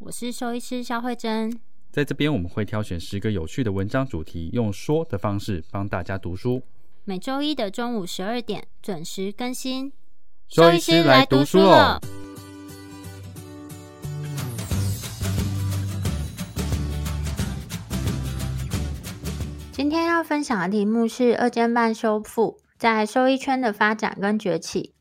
我是兽医师肖慧珍，在这边我们会挑选十个有趣的文章主题，用说的方式帮大家读书。每周一的中午十二点准时更新。兽医师来读书了。今天要分享的题目是二尖瓣修复在兽医圈的发展跟崛起。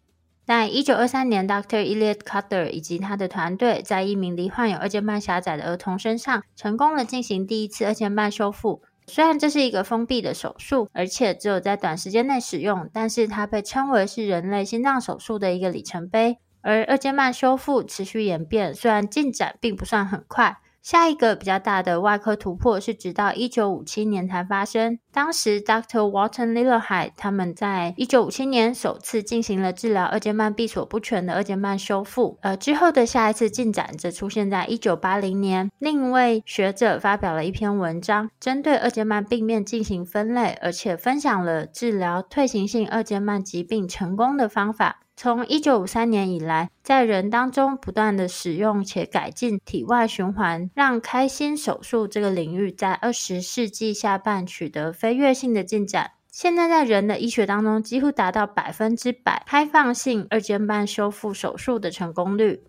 在一九二三年，Dr. Elliott Cutler 以及他的团队在一名罹患有二尖瓣狭窄的儿童身上，成功的进行第一次二尖瓣修复。虽然这是一个封闭的手术，而且只有在短时间内使用，但是它被称为是人类心脏手术的一个里程碑。而二尖瓣修复持续演变，虽然进展并不算很快。下一个比较大的外科突破是直到一九五七年才发生。当时，Dr. Walton Lilley 他们在一九五七年首次进行了治疗二尖瓣闭锁不全的二尖瓣修复。而之后的下一次进展则出现在一九八零年，另一位学者发表了一篇文章，针对二尖瓣病变进行分类，而且分享了治疗退行性二尖瓣疾病成功的方法。从一九五三年以来，在人当中不断的使用且改进体外循环，让开心手术这个领域在二十世纪下半取得飞跃性的进展。现在在人的医学当中，几乎达到百分之百开放性二尖瓣修复手术的成功率。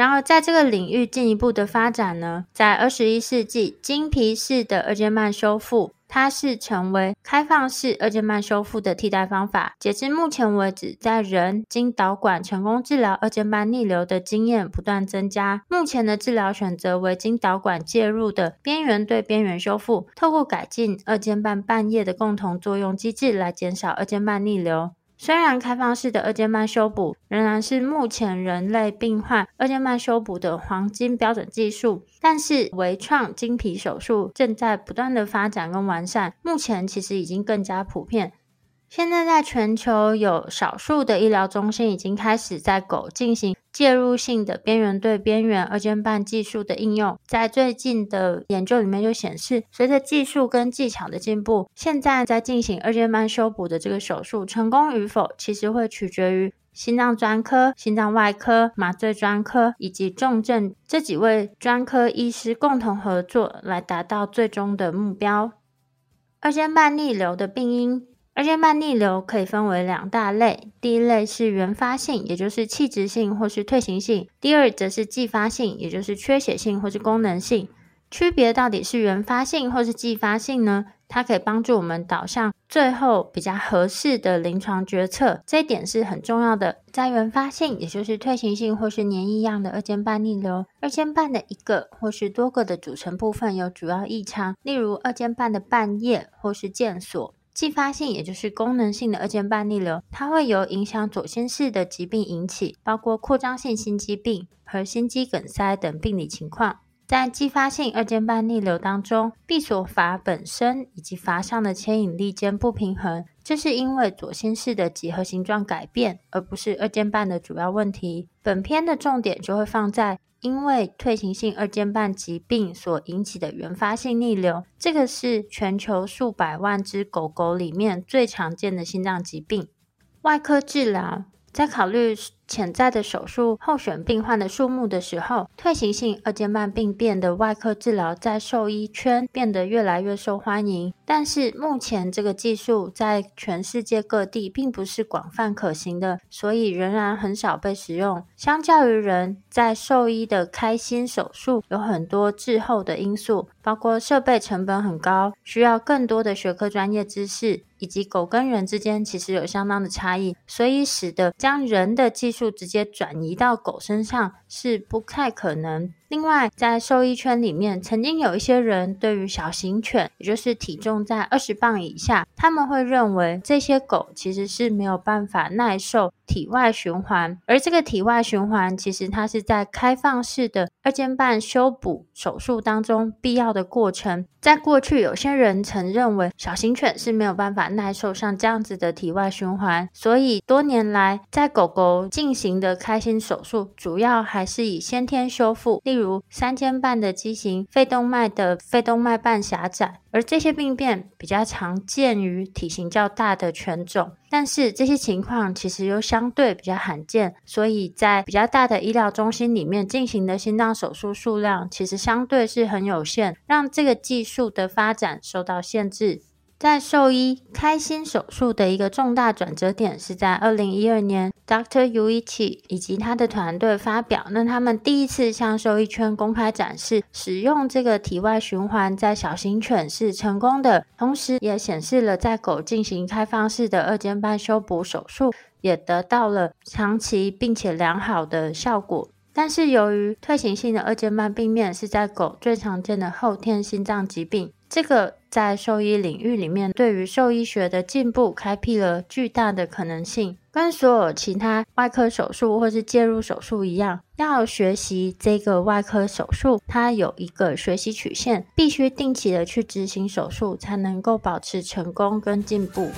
然而，在这个领域进一步的发展呢，在二十一世纪，经皮式的二尖瓣修复。它是成为开放式二尖瓣修复的替代方法。截至目前为止，在人经导管成功治疗二尖瓣逆流的经验不断增加。目前的治疗选择为经导管介入的边缘对边缘修复，透过改进二尖瓣瓣叶的共同作用机制来减少二尖瓣逆流。虽然开放式的二尖瓣修补仍然是目前人类病患二尖瓣修补的黄金标准技术，但是微创经皮手术正在不断的发展跟完善，目前其实已经更加普遍。现在，在全球有少数的医疗中心已经开始在狗进行介入性的边缘对边缘二尖瓣技术的应用。在最近的研究里面就显示，随着技术跟技巧的进步，现在在进行二尖瓣修补的这个手术成功与否，其实会取决于心脏专科、心脏外科、麻醉专科以及重症这几位专科医师共同合作来达到最终的目标。二尖瓣逆流的病因。二尖瓣逆流可以分为两大类，第一类是原发性，也就是器质性或是退行性；第二则是继发性，也就是缺血性或是功能性。区别到底是原发性或是继发性呢？它可以帮助我们导向最后比较合适的临床决策，这一点是很重要的。在原发性，也就是退行性或是粘液样的二尖瓣逆流，二尖瓣的一个或是多个的组成部分有主要异常，例如二尖瓣的瓣叶或是腱索。继发性，也就是功能性的二尖瓣逆流，它会由影响左心室的疾病引起，包括扩张性心肌病和心肌梗塞等病理情况。在继发性二尖瓣逆流当中，闭锁阀本身以及阀上的牵引力间不平衡，这是因为左心室的几何形状改变，而不是二尖瓣的主要问题。本篇的重点就会放在。因为退行性二尖瓣疾病所引起的原发性逆流，这个是全球数百万只狗狗里面最常见的心脏疾病。外科治疗在考虑潜在的手术候选病患的数目的时候，退行性二尖瓣病变的外科治疗在兽医圈变得越来越受欢迎。但是目前这个技术在全世界各地并不是广泛可行的，所以仍然很少被使用。相较于人，在兽医的开心手术有很多滞后的因素，包括设备成本很高，需要更多的学科专业知识，以及狗跟人之间其实有相当的差异，所以使得将人的技术。就直接转移到狗身上是不太可能。另外，在兽医圈里面，曾经有一些人对于小型犬，也就是体重在二十磅以下，他们会认为这些狗其实是没有办法耐受体外循环，而这个体外循环其实它是在开放式的二尖瓣修补手术当中必要的过程。在过去，有些人曾认为小型犬是没有办法耐受像这样子的体外循环，所以多年来在狗狗进行的开心手术，主要还是以先天修复，例如如三尖瓣的畸形、肺动脉的肺动脉瓣狭窄。而这些病变比较常见于体型较大的犬种，但是这些情况其实又相对比较罕见，所以在比较大的医疗中心里面进行的心脏手术数量其实相对是很有限，让这个技术的发展受到限制。在兽医开心手术的一个重大转折点是在二零一二年，Dr. Yuichi 以及他的团队发表，那他们第一次向兽医圈公开展示使用这个体外循环在小型犬是成功的，同时也显示了在狗进行开放式的二尖瓣修补手术也得到了长期并且良好的效果。但是由于退行性的二尖瓣病变是在狗最常见的后天心脏疾病。这个在兽医领域里面，对于兽医学的进步开辟了巨大的可能性。跟所有其他外科手术或是介入手术一样，要学习这个外科手术，它有一个学习曲线，必须定期的去执行手术，才能够保持成功跟进步。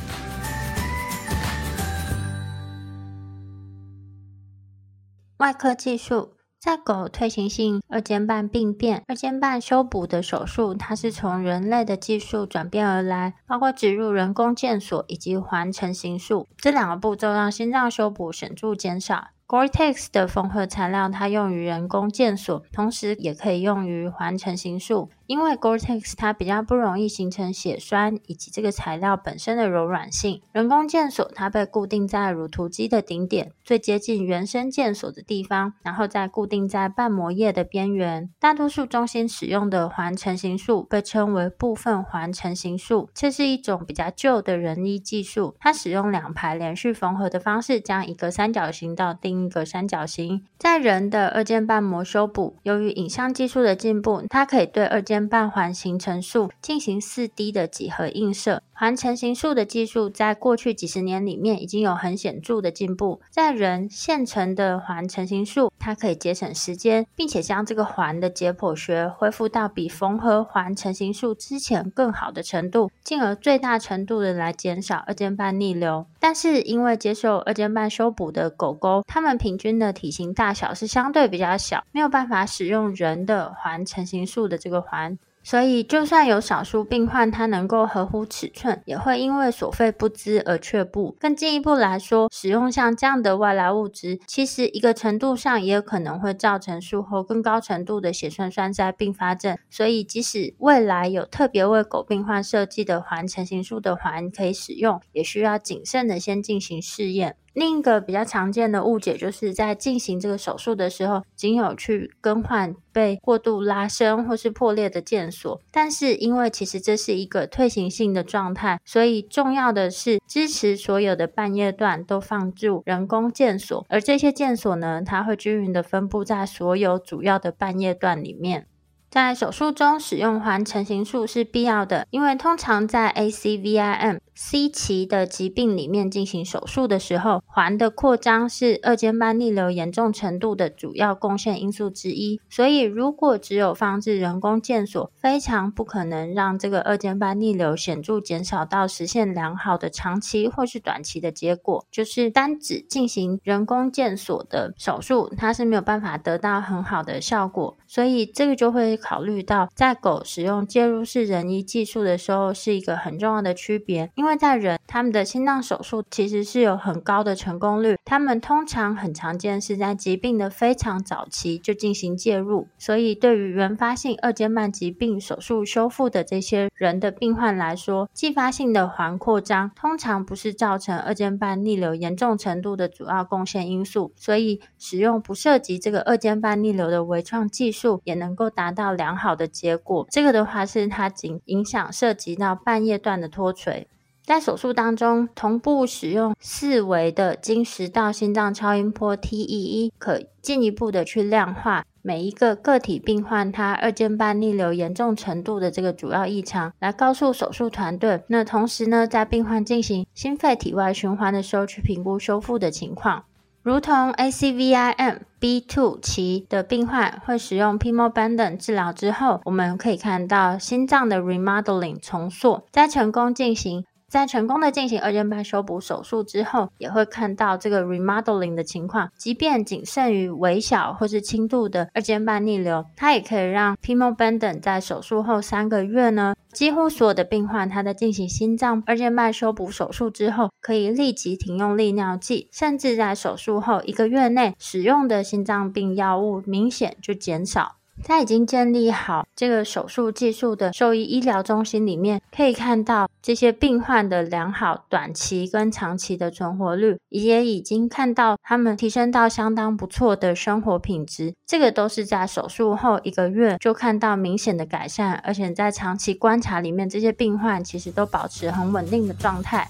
外科技术。在狗退行性二尖瓣病变、二尖瓣修补的手术，它是从人类的技术转变而来，包括植入人工腱索以及环成形术这两个步骤，让心脏修补显著减少。Gore-Tex 的缝合材料，它用于人工腱索，同时也可以用于环成形术。因为 Gore-Tex 它比较不容易形成血栓，以及这个材料本身的柔软性。人工腱索它被固定在乳突肌的顶点，最接近原生腱索的地方，然后再固定在瓣膜叶的边缘。大多数中心使用的环成型术被称为部分环成型术，这是一种比较旧的人医技术，它使用两排连续缝合的方式，将一个三角形到另。一个三角形，在人的二尖瓣膜修补，由于影像技术的进步，它可以对二尖半环形成术进行四 D 的几何映射。环成型术的技术在过去几十年里面已经有很显著的进步。在人现成的环成型术，它可以节省时间，并且将这个环的解剖学恢复到比缝合环成型术之前更好的程度，进而最大程度的来减少二尖瓣逆流。但是因为接受二尖瓣修补的狗狗，它们平均的体型大小是相对比较小，没有办法使用人的环成型术的这个环，所以就算有少数病患他能够合乎尺寸，也会因为所费不貲而却步。更进一步来说，使用像这样的外来物质，其实一个程度上也有可能会造成术后更高程度的血栓栓塞并发症。所以即使未来有特别为狗病患设计的环成型术的环可以使用，也需要谨慎的先进行试验。另一个比较常见的误解，就是在进行这个手术的时候，仅有去更换被过度拉伸或是破裂的腱索。但是，因为其实这是一个退行性的状态，所以重要的是支持所有的半叶段都放入人工腱索，而这些腱索呢，它会均匀的分布在所有主要的半叶段里面。在手术中使用环成型术是必要的，因为通常在 ACVIM C 期的疾病里面进行手术的时候，环的扩张是二尖瓣逆流严重程度的主要贡献因素之一。所以，如果只有放置人工腱锁，非常不可能让这个二尖瓣逆流显著减少到实现良好的长期或是短期的结果。就是单只进行人工腱锁的手术，它是没有办法得到很好的效果。所以，这个就会考虑到在狗使用介入式人医技术的时候，是一个很重要的区别。因为在人，他们的心脏手术其实是有很高的成功率，他们通常很常见是在疾病的非常早期就进行介入，所以对于原发性二尖瓣疾病手术修复的这些人的病患来说，继发性的环扩张通常不是造成二尖瓣逆流严重程度的主要贡献因素，所以使用不涉及这个二尖瓣逆流的微创技术也能够达到良好的结果。这个的话是它仅影响涉及到半叶段的脱垂。在手术当中，同步使用四维的经食道心脏超音波 TEE，可进一步的去量化每一个个体病患他二尖瓣逆流严重程度的这个主要异常，来告诉手术团队。那同时呢，在病患进行心肺体外循环的时候，去评估修复的情况。如同 ACVIM B two 期的病患会使用 Pimo Bandon 治疗之后，我们可以看到心脏的 remodeling 重塑，在成功进行。在成功的进行二尖瓣修补手术之后，也会看到这个 remodeling 的情况。即便仅剩于微小或是轻度的二尖瓣逆流，它也可以让 Pimobendan 在手术后三个月呢，几乎所有的病患他在进行心脏二尖瓣修补手术之后，可以立即停用利尿剂，甚至在手术后一个月内使用的心脏病药物明显就减少。在已经建立好这个手术技术的兽医医疗中心里面，可以看到这些病患的良好短期跟长期的存活率，也已经看到他们提升到相当不错的生活品质。这个都是在手术后一个月就看到明显的改善，而且在长期观察里面，这些病患其实都保持很稳定的状态。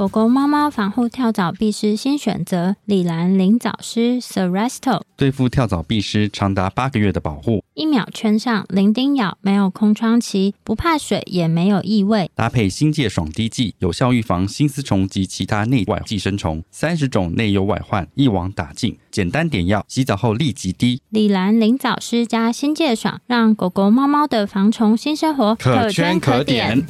狗狗、猫猫防护跳蚤壁虱新选择：礼兰灵藻虱 Seresto，对付跳蚤壁虱长达八个月的保护，一秒圈上，零叮咬，没有空窗期，不怕水，也没有异味。搭配新界爽滴剂，有效预防心丝虫及其他内外寄生虫，三十种内忧外患一网打尽，简单点药，洗澡后立即滴。礼兰灵藻虱加新界爽，让狗狗、猫猫的防虫新生活可圈可点。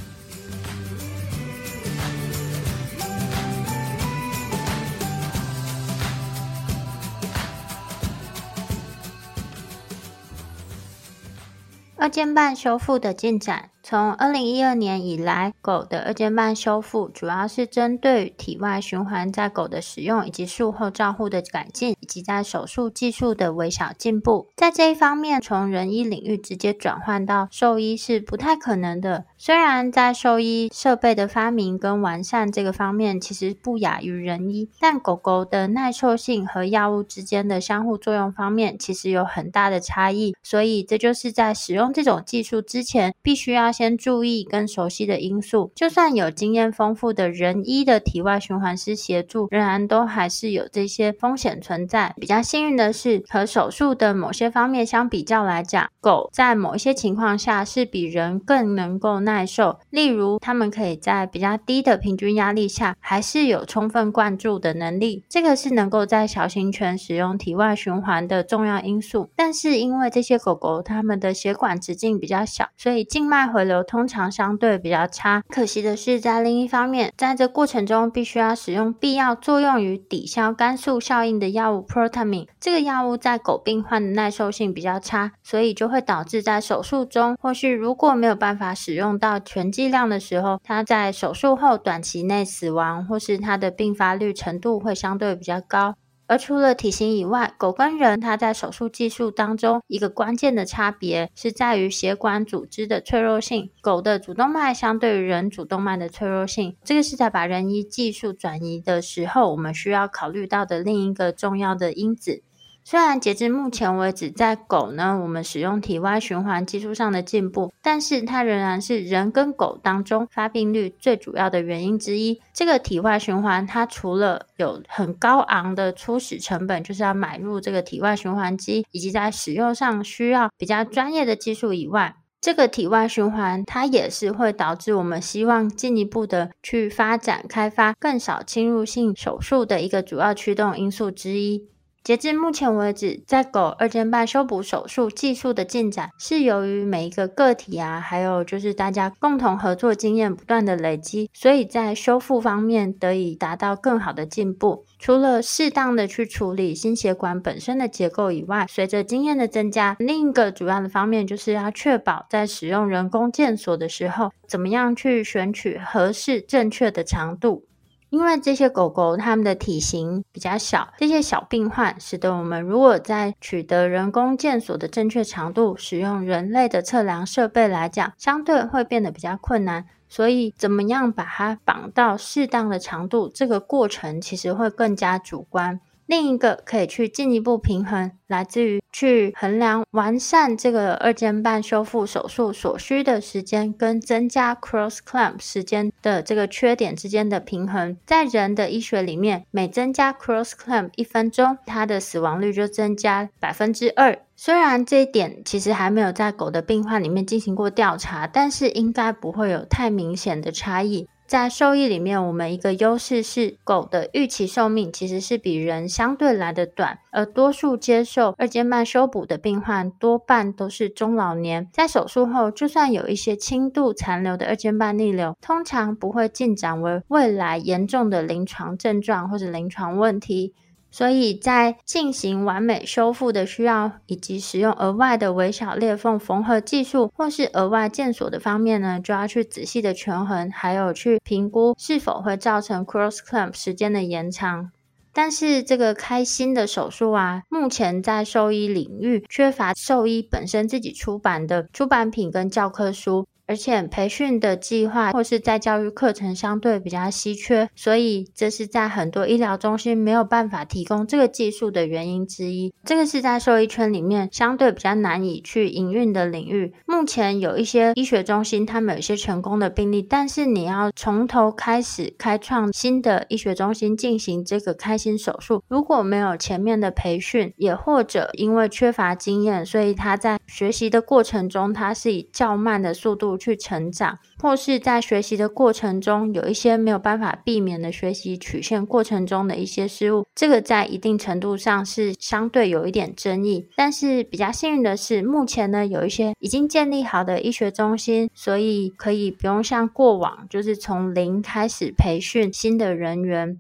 二尖瓣修复的进展。从二零一二年以来，狗的二尖瓣修复主要是针对体外循环在狗的使用以及术后照护的改进，以及在手术技术的微小进步。在这一方面，从人医领域直接转换到兽医是不太可能的。虽然在兽医设备的发明跟完善这个方面，其实不亚于人医，但狗狗的耐受性和药物之间的相互作用方面，其实有很大的差异。所以，这就是在使用这种技术之前，必须要先注意跟熟悉的因素，就算有经验丰富的人医的体外循环师协助，仍然都还是有这些风险存在。比较幸运的是，和手术的某些方面相比较来讲，狗在某一些情况下是比人更能够耐受。例如，它们可以在比较低的平均压力下，还是有充分灌注的能力。这个是能够在小型犬使用体外循环的重要因素。但是因为这些狗狗它们的血管直径比较小，所以静脉回流通常相对比较差。可惜的是，在另一方面，在这过程中必须要使用必要作用于抵消肝素效应的药物 Protamine。这个药物在狗病患的耐受性比较差，所以就会导致在手术中，或是如果没有办法使用到全剂量的时候，它在手术后短期内死亡，或是它的并发率程度会相对比较高。而除了体型以外，狗跟人它在手术技术当中一个关键的差别是在于血管组织的脆弱性。狗的主动脉相对于人主动脉的脆弱性，这个是在把人医技术转移的时候，我们需要考虑到的另一个重要的因子。虽然截至目前为止，在狗呢，我们使用体外循环技术上的进步，但是它仍然是人跟狗当中发病率最主要的原因之一。这个体外循环，它除了有很高昂的初始成本，就是要买入这个体外循环机，以及在使用上需要比较专业的技术以外，这个体外循环它也是会导致我们希望进一步的去发展开发更少侵入性手术的一个主要驱动因素之一。截至目前为止，在狗二尖瓣修补手术技术的进展，是由于每一个个体啊，还有就是大家共同合作经验不断的累积，所以在修复方面得以达到更好的进步。除了适当的去处理心血管本身的结构以外，随着经验的增加，另一个主要的方面就是要确保在使用人工腱索的时候，怎么样去选取合适正确的长度。因为这些狗狗它们的体型比较小，这些小病患使得我们如果在取得人工腱索的正确长度，使用人类的测量设备来讲，相对会变得比较困难。所以，怎么样把它绑到适当的长度，这个过程其实会更加主观。另一个可以去进一步平衡，来自于去衡量完善这个二尖瓣修复手术所需的时间跟增加 cross clamp 时间的这个缺点之间的平衡。在人的医学里面，每增加 cross clamp 一分钟，它的死亡率就增加百分之二。虽然这一点其实还没有在狗的病患里面进行过调查，但是应该不会有太明显的差异。在兽医里面，我们一个优势是狗的预期寿命其实是比人相对来的短，而多数接受二尖瓣修补的病患多半都是中老年，在手术后就算有一些轻度残留的二尖瓣逆流，通常不会进展为未来严重的临床症状或者临床问题。所以在进行完美修复的需要，以及使用额外的微小裂缝缝合技术，或是额外腱锁的方面呢，就要去仔细的权衡，还有去评估是否会造成 cross clamp 时间的延长。但是这个开新的手术啊，目前在兽医领域缺乏兽医本身自己出版的出版品跟教科书。而且培训的计划或是在教育课程相对比较稀缺，所以这是在很多医疗中心没有办法提供这个技术的原因之一。这个是在兽医圈里面相对比较难以去营运的领域。目前有一些医学中心，他们有一些成功的病例，但是你要从头开始开创新的医学中心进行这个开心手术，如果没有前面的培训，也或者因为缺乏经验，所以他在学习的过程中，他是以较慢的速度。去成长，或是在学习的过程中有一些没有办法避免的学习曲线过程中的一些失误，这个在一定程度上是相对有一点争议。但是比较幸运的是，目前呢有一些已经建立好的医学中心，所以可以不用像过往就是从零开始培训新的人员。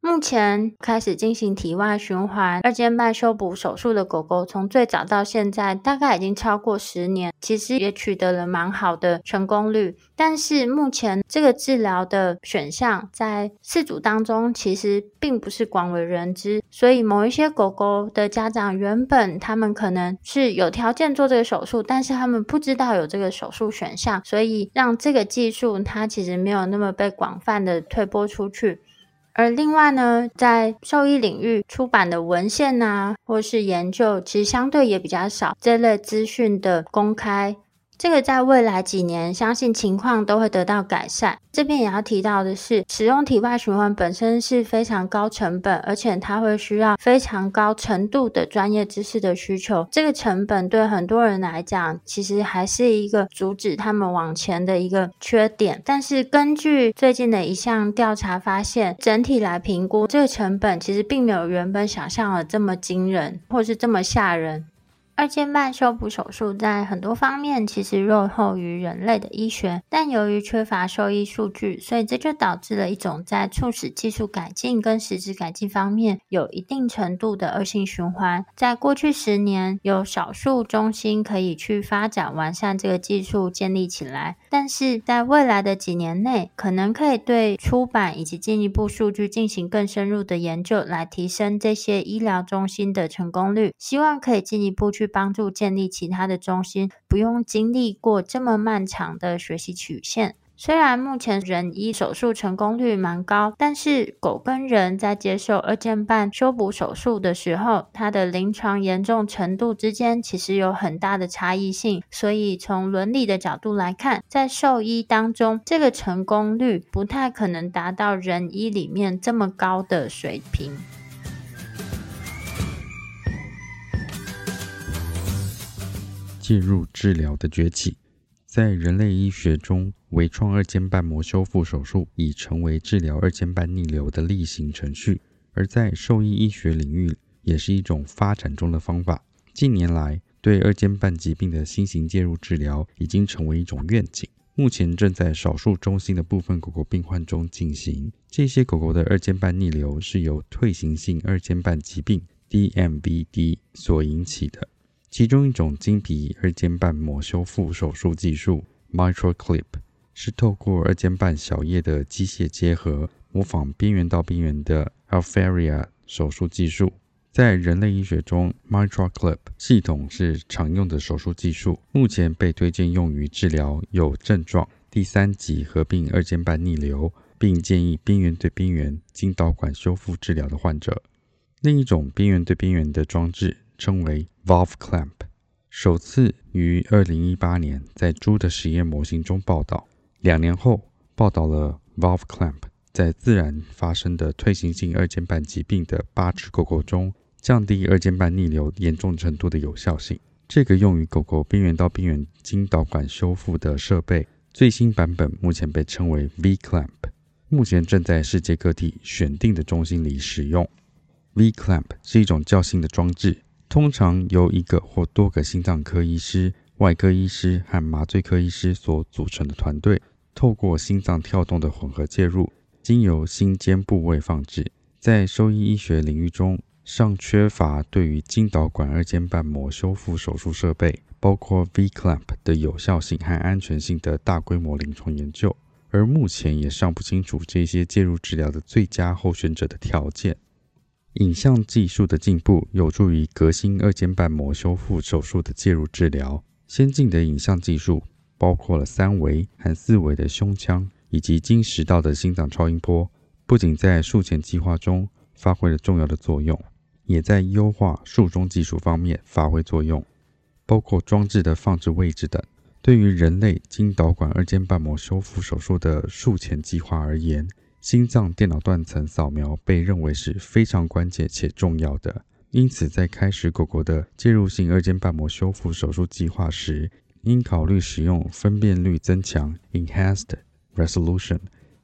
目前开始进行体外循环二尖瓣修补手术的狗狗，从最早到现在大概已经超过十年，其实也取得了蛮好的成功率。但是目前这个治疗的选项在饲主当中其实并不是广为人知，所以某一些狗狗的家长原本他们可能是有条件做这个手术，但是他们不知道有这个手术选项，所以让这个技术它其实没有那么被广泛的推播出去。而另外呢，在兽医领域出版的文献啊，或是研究，其实相对也比较少，这类资讯的公开。这个在未来几年，相信情况都会得到改善。这边也要提到的是，使用体外循环本身是非常高成本，而且它会需要非常高程度的专业知识的需求。这个成本对很多人来讲，其实还是一个阻止他们往前的一个缺点。但是根据最近的一项调查发现，整体来评估，这个成本其实并没有原本想象的这么惊人，或是这么吓人。二尖瓣修补手术在很多方面其实落后于人类的医学，但由于缺乏兽医数据，所以这就导致了一种在促使技术改进跟实质改进方面有一定程度的恶性循环。在过去十年，有少数中心可以去发展完善这个技术建立起来，但是在未来的几年内，可能可以对出版以及进一步数据进行更深入的研究，来提升这些医疗中心的成功率。希望可以进一步去。帮助建立其他的中心，不用经历过这么漫长的学习曲线。虽然目前人医手术成功率蛮高，但是狗跟人在接受二尖瓣修补手术的时候，它的临床严重程度之间其实有很大的差异性。所以从伦理的角度来看，在兽医当中，这个成功率不太可能达到人医里面这么高的水平。介入治疗的崛起，在人类医学中，微创二尖瓣膜修复手术已成为治疗二尖瓣逆流的例行程序；而在兽医医学领域，也是一种发展中的方法。近年来，对二尖瓣疾病的新型介入治疗已经成为一种愿景，目前正在少数中心的部分狗狗病患中进行。这些狗狗的二尖瓣逆流是由退行性二尖瓣疾病 （DMVD） 所引起的。其中一种经皮二尖瓣膜修复手术技术 （MitraClip） 是透过二尖瓣小叶的机械结合，模仿边缘到边缘的 Alpharia 手术技术。在人类医学中，MitraClip 系统是常用的手术技术，目前被推荐用于治疗有症状第三级合并二尖瓣逆流，并建议边缘对边缘经导管修复治疗的患者。另一种边缘对边缘的装置。称为 valve clamp，首次于二零一八年在猪的实验模型中报道。两年后，报道了 valve clamp 在自然发生的退行性二尖瓣疾病的八只狗狗中，降低二尖瓣逆流严重程度的有效性。这个用于狗狗边缘到边缘经导管修复的设备，最新版本目前被称为 V clamp，目前正在世界各地选定的中心里使用。V clamp 是一种较新的装置，通常由一个或多个心脏科医师、外科医师和麻醉科医师所组成的团队，透过心脏跳动的混合介入，经由心尖部位放置。在兽医医学领域中，尚缺乏对于经导管二尖瓣膜修复手术设备，包括 V clamp 的有效性和安全性的大规模临床研究，而目前也尚不清楚这些介入治疗的最佳候选者的条件。影像技术的进步有助于革新二尖瓣膜修复手术的介入治疗。先进的影像技术包括了三维和四维的胸腔，以及经食道的心脏超音波，不仅在术前计划中发挥了重要的作用，也在优化术中技术方面发挥作用，包括装置的放置位置等。对于人类经导管二尖瓣膜修复手术的术前计划而言，心脏电脑断层扫描被认为是非常关键且重要的，因此在开始狗狗的介入性二尖瓣膜修复手术计划时，应考虑使用分辨率增强 （Enhanced Resolution）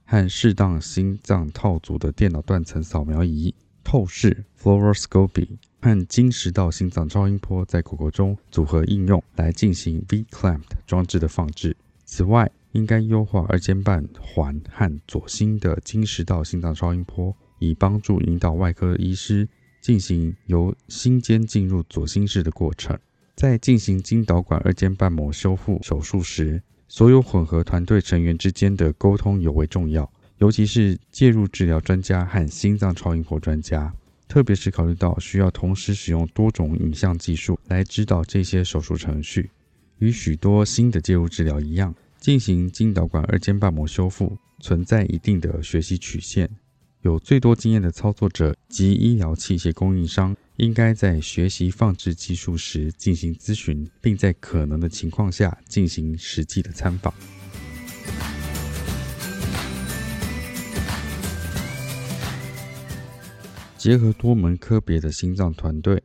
和适当心脏套组的电脑断层扫描仪（透视 Fluoroscopy） 和经食道心脏超音波在狗狗中组合应用来进行 V-clamp 装置的放置。此外，应该优化二尖瓣环和左心的经食道心脏超音波，以帮助引导外科医师进行由心尖进入左心室的过程。在进行经导管二尖瓣膜修复手术时，所有混合团队成员之间的沟通尤为重要，尤其是介入治疗专家和心脏超音波专家，特别是考虑到需要同时使用多种影像技术来指导这些手术程序。与许多新的介入治疗一样。进行经导管二尖瓣膜修复存在一定的学习曲线，有最多经验的操作者及医疗器械供应商应该在学习放置技术时进行咨询，并在可能的情况下进行实际的参访。结合多门科别的心脏团队。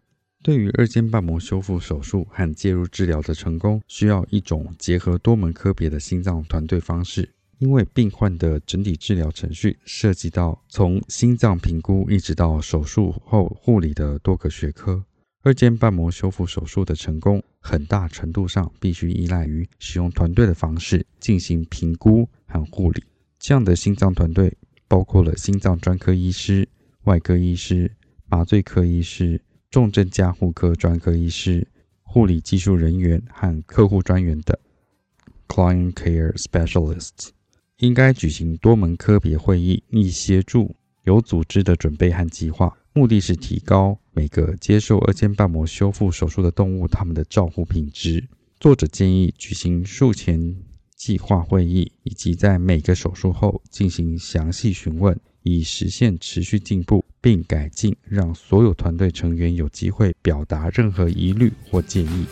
对于二尖瓣膜修复手术和介入治疗的成功，需要一种结合多门科别的心脏团队方式。因为病患的整体治疗程序涉及到从心脏评估一直到手术后护理的多个学科，二尖瓣膜修复手术的成功，很大程度上必须依赖于使用团队的方式进行评估和护理。这样的心脏团队包括了心脏专科医师、外科医师、麻醉科医师。重症加护科专科医师、护理技术人员和客户专员等 （Client Care Specialists） 应该举行多门科别会议，以协助有组织的准备和计划。目的是提高每个接受二尖瓣膜修复手术的动物它们的照护品质。作者建议举行术前计划会议，以及在每个手术后进行详细询问，以实现持续进步。并改进，让所有团队成员有机会表达任何疑虑或建议。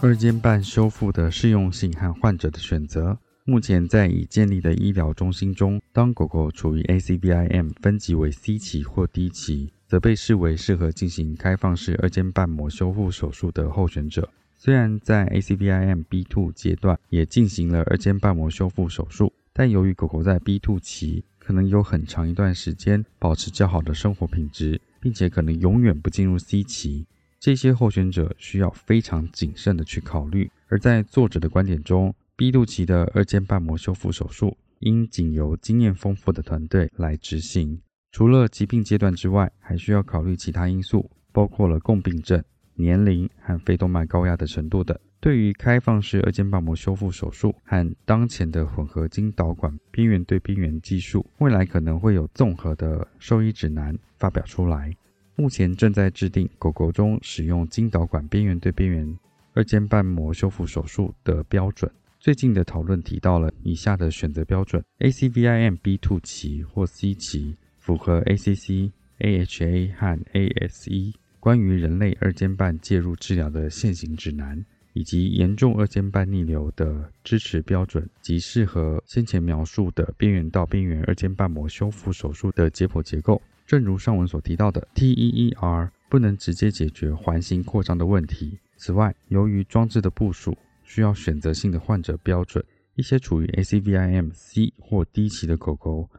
二尖瓣修复的适用性和患者的选择。目前在已建立的医疗中心中，当狗狗处于 ACVIM 分级为 C 期或 D 期，则被视为适合进行开放式二尖瓣膜修复手术的候选者。虽然在 ACVIM B2 阶段也进行了二尖瓣膜修复手术，但由于狗狗在 B2 期可能有很长一段时间保持较好的生活品质，并且可能永远不进入 C 期，这些候选者需要非常谨慎的去考虑。而在作者的观点中，B2 期的二尖瓣膜修复手术应仅由经验丰富的团队来执行。除了疾病阶段之外，还需要考虑其他因素，包括了共病症。年龄和肺动脉高压的程度等，对于开放式二尖瓣膜修复手术和当前的混合经导管边缘对边缘技术，未来可能会有综合的兽医指南发表出来。目前正在制定狗狗中使用经导管边缘对边缘二尖瓣膜修复手术的标准，最近的讨论提到了以下的选择标准：ACVIM B2 期或 C 期，符合 ACC、AHA 和 ASE 关于人类二尖瓣介入治疗的现行指南。以及严重二尖瓣逆流的支持标准及适合先前描述的边缘到边缘二尖瓣膜修复手术的解剖结构。正如上文所提到的，TEER 不能直接解决环形扩张的问题。此外，由于装置的部署需要选择性的患者标准，一些处于 ACVIM C 或 D 期的狗狗，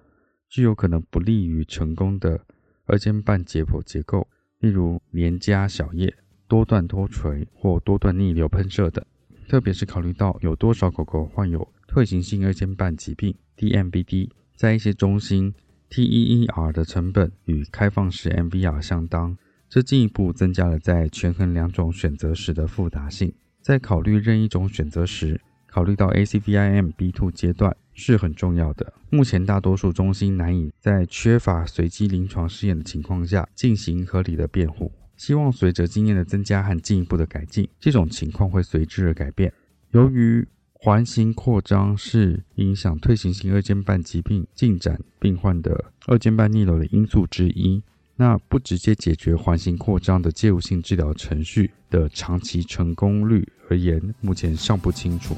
具有可能不利于成功的二尖瓣解剖结构，例如连加小叶。多段脱垂或多段逆流喷射等，特别是考虑到有多少狗狗患有退行性二尖瓣疾病 （DMBD），在一些中心 TEER 的成本与开放式 MVR 相当，这进一步增加了在权衡两种选择时的复杂性。在考虑任一种选择时，考虑到 ACVIM B2 阶段是很重要的。目前大多数中心难以在缺乏随机临床试验的情况下进行合理的辩护。希望随着经验的增加和进一步的改进，这种情况会随之而改变。由于环形扩张是影响退行性二尖瓣疾病进展病患的二尖瓣逆流的因素之一，那不直接解决环形扩张的介入性治疗程序的长期成功率而言，目前尚不清楚。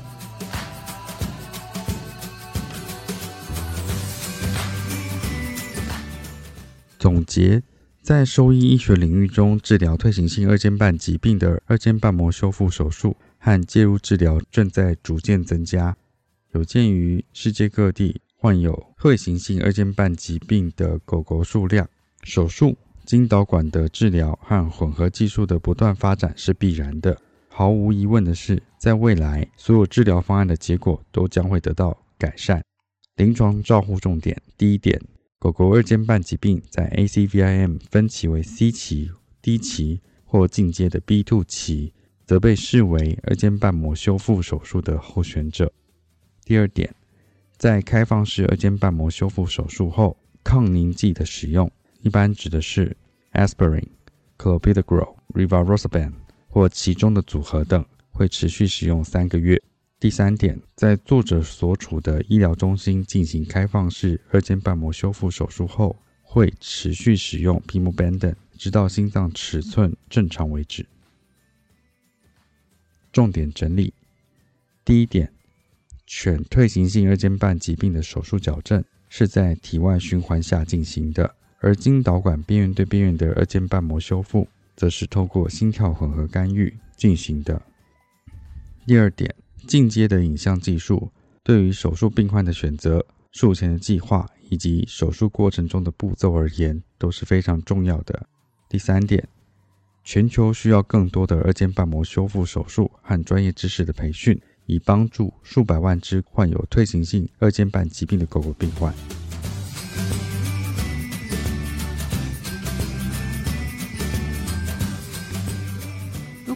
总结。在兽医医学领域中，治疗退行性二尖瓣疾病的二尖瓣膜修复手术和介入治疗正在逐渐增加。有鉴于世界各地患有退行性二尖瓣疾病的狗狗数量，手术、经导管的治疗和混合技术的不断发展是必然的。毫无疑问的是，在未来，所有治疗方案的结果都将会得到改善。临床照护重点：第一点。狗狗二尖瓣疾病在 ACVIM 分期为 C 期、D 期或进阶的 B2 期，则被视为二尖瓣膜修复手术的候选者。第二点，在开放式二尖瓣膜修复手术后，抗凝剂的使用一般指的是 Aspirin、Clopidogrel、Rivaroxaban 或其中的组合等，会持续使用三个月。第三点，在作者所处的医疗中心进行开放式二尖瓣膜修复手术后，会持续使用 Pimobendan，直到心脏尺寸正常为止。重点整理：第一点，犬退行性二尖瓣疾病的手术矫正是在体外循环下进行的，而经导管边缘对边缘的二尖瓣膜修复，则是透过心跳混合干预进行的。第二点。进阶的影像技术对于手术病患的选择、术前的计划以及手术过程中的步骤而言都是非常重要的。第三点，全球需要更多的二尖瓣膜修复手术和专业知识的培训，以帮助数百万只患有退行性二尖瓣疾病的狗狗病患。